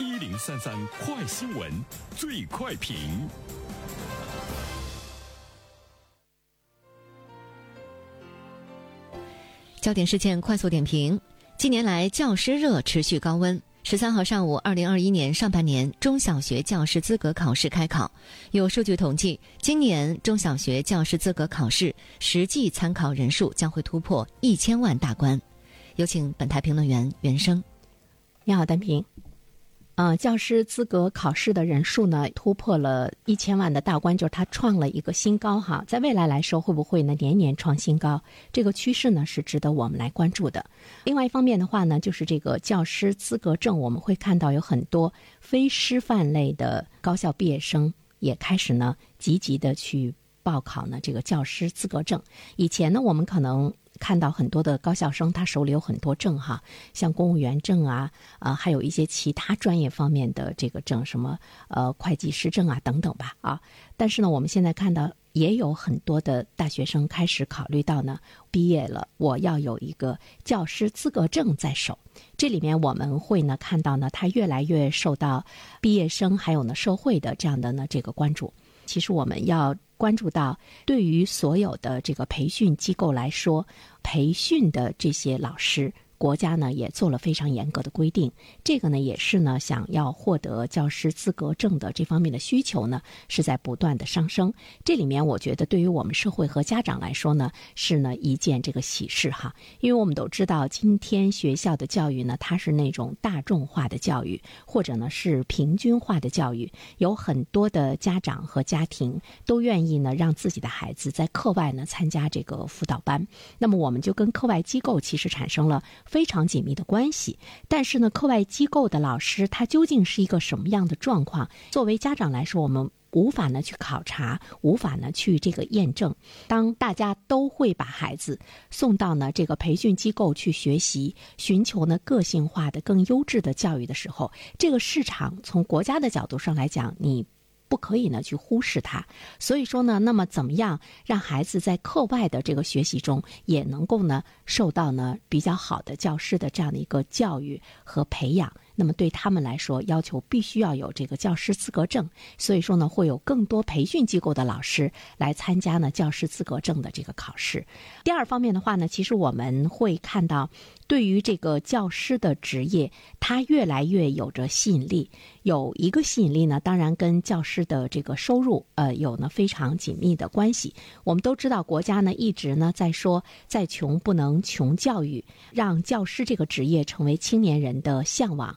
一零三三快新闻，最快评。焦点事件快速点评：近年来教师热持续高温。十三号上午，二零二一年上半年中小学教师资格考试开考。有数据统计，今年中小学教师资格考试实际参考人数将会突破一千万大关。有请本台评论员袁生。你好，单平。呃，教师资格考试的人数呢，突破了一千万的大关，就是它创了一个新高哈。在未来来说，会不会呢年年创新高？这个趋势呢是值得我们来关注的。另外一方面的话呢，就是这个教师资格证，我们会看到有很多非师范类的高校毕业生也开始呢积极的去报考呢这个教师资格证。以前呢，我们可能。看到很多的高校生，他手里有很多证哈，像公务员证啊，啊，还有一些其他专业方面的这个证，什么呃会计师证啊等等吧啊。但是呢，我们现在看到也有很多的大学生开始考虑到呢，毕业了我要有一个教师资格证在手。这里面我们会呢看到呢，他越来越受到毕业生还有呢社会的这样的呢这个关注。其实我们要。关注到，对于所有的这个培训机构来说，培训的这些老师。国家呢也做了非常严格的规定，这个呢也是呢想要获得教师资格证的这方面的需求呢是在不断的上升。这里面我觉得对于我们社会和家长来说呢是呢一件这个喜事哈，因为我们都知道今天学校的教育呢它是那种大众化的教育，或者呢是平均化的教育，有很多的家长和家庭都愿意呢让自己的孩子在课外呢参加这个辅导班，那么我们就跟课外机构其实产生了。非常紧密的关系，但是呢，课外机构的老师他究竟是一个什么样的状况？作为家长来说，我们无法呢去考察，无法呢去这个验证。当大家都会把孩子送到呢这个培训机构去学习，寻求呢个性化的、更优质的教育的时候，这个市场从国家的角度上来讲，你。不可以呢去忽视它，所以说呢，那么怎么样让孩子在课外的这个学习中也能够呢受到呢比较好的教师的这样的一个教育和培养？那么对他们来说，要求必须要有这个教师资格证，所以说呢，会有更多培训机构的老师来参加呢教师资格证的这个考试。第二方面的话呢，其实我们会看到，对于这个教师的职业，它越来越有着吸引力。有一个吸引力呢，当然跟教师的这个收入呃有呢非常紧密的关系。我们都知道，国家呢一直呢在说，再穷不能穷教育，让教师这个职业成为青年人的向往。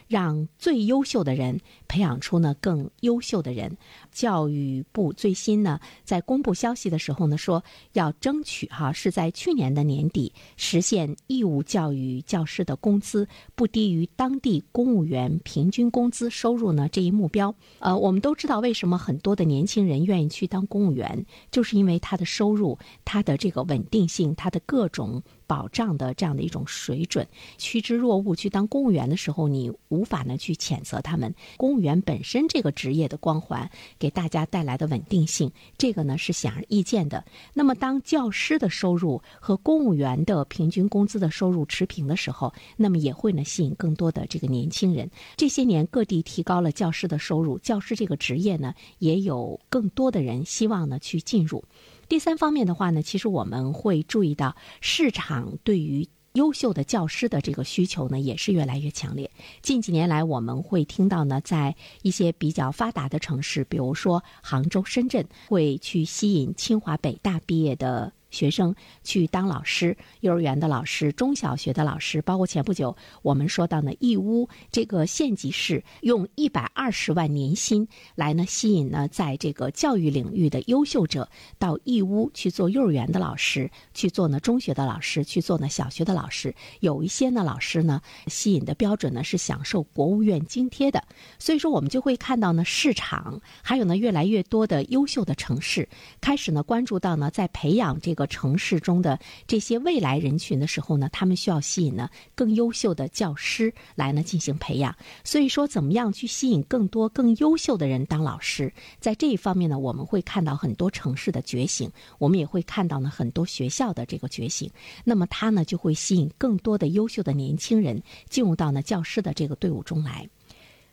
让最优秀的人培养出呢更优秀的人。教育部最新呢在公布消息的时候呢说，要争取哈是在去年的年底实现义务教育教师的工资不低于当地公务员平均工资收入呢这一目标。呃，我们都知道为什么很多的年轻人愿意去当公务员，就是因为他的收入、他的这个稳定性、他的各种。保障的这样的一种水准，趋之若鹜去当公务员的时候，你无无法呢去谴责他们。公务员本身这个职业的光环给大家带来的稳定性，这个呢是显而易见的。那么，当教师的收入和公务员的平均工资的收入持平的时候，那么也会呢吸引更多的这个年轻人。这些年各地提高了教师的收入，教师这个职业呢也有更多的人希望呢去进入。第三方面的话呢，其实我们会注意到市场对于优秀的教师的这个需求呢，也是越来越强烈。近几年来，我们会听到呢，在一些比较发达的城市，比如说杭州、深圳，会去吸引清华、北大毕业的。学生去当老师，幼儿园的老师、中小学的老师，包括前不久我们说到呢，义乌这个县级市用一百二十万年薪来呢吸引呢，在这个教育领域的优秀者到义乌去做幼儿园的老师，去做呢中学的老师，去做呢小学的老师。有一些呢老师呢吸引的标准呢是享受国务院津贴的，所以说我们就会看到呢市场还有呢越来越多的优秀的城市开始呢关注到呢在培养这个。城市中的这些未来人群的时候呢，他们需要吸引呢更优秀的教师来呢进行培养。所以说，怎么样去吸引更多更优秀的人当老师，在这一方面呢，我们会看到很多城市的觉醒，我们也会看到呢很多学校的这个觉醒。那么，它呢就会吸引更多的优秀的年轻人进入到呢教师的这个队伍中来。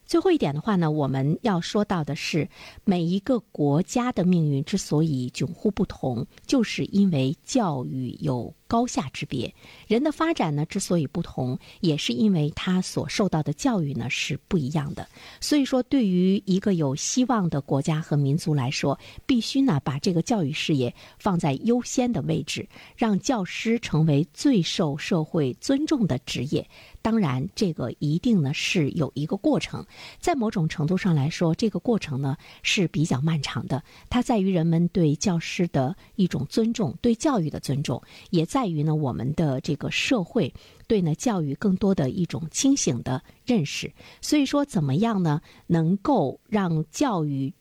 最后一点的话呢，我们要说到的是，每一个国家的命运之所以迥乎不同，就是因为教育有。高下之别，人的发展呢之所以不同，也是因为他所受到的教育呢是不一样的。所以说，对于一个有希望的国家和民族来说，必须呢把这个教育事业放在优先的位置，让教师成为最受社会尊重的职业。当然，这个一定呢是有一个过程，在某种程度上来说，这个过程呢是比较漫长的。它在于人们对教师的一种尊重，对教育的尊重，也在在于呢我们的这个社会对呢教育更多的一种清醒的认识。所以说，怎么样呢能够让教育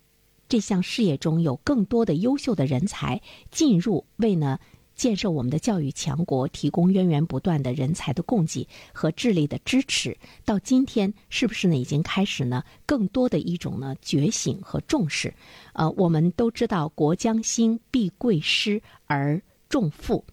这项事业中有更多的优秀的人才进入，为呢？建设我们的教育强国，提供源源不断的人才的供给和智力的支持，到今天是不是呢？已经开始呢？更多的一种呢觉醒和重视。呃，我们都知道，国将兴，必贵师而重富。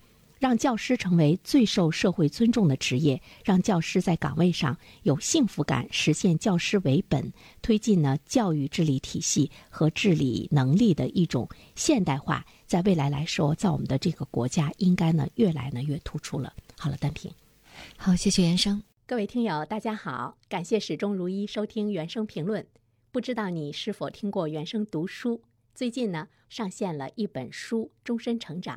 让教师成为最受社会尊重的职业，让教师在岗位上有幸福感，实现教师为本，推进呢教育治理体系和治理能力的一种现代化，在未来来说，在我们的这个国家，应该呢越来呢越突出了。好了，单平，好，谢谢原生。各位听友，大家好，感谢始终如一收听原生评论。不知道你是否听过原生读书？最近呢上线了一本书《终身成长》。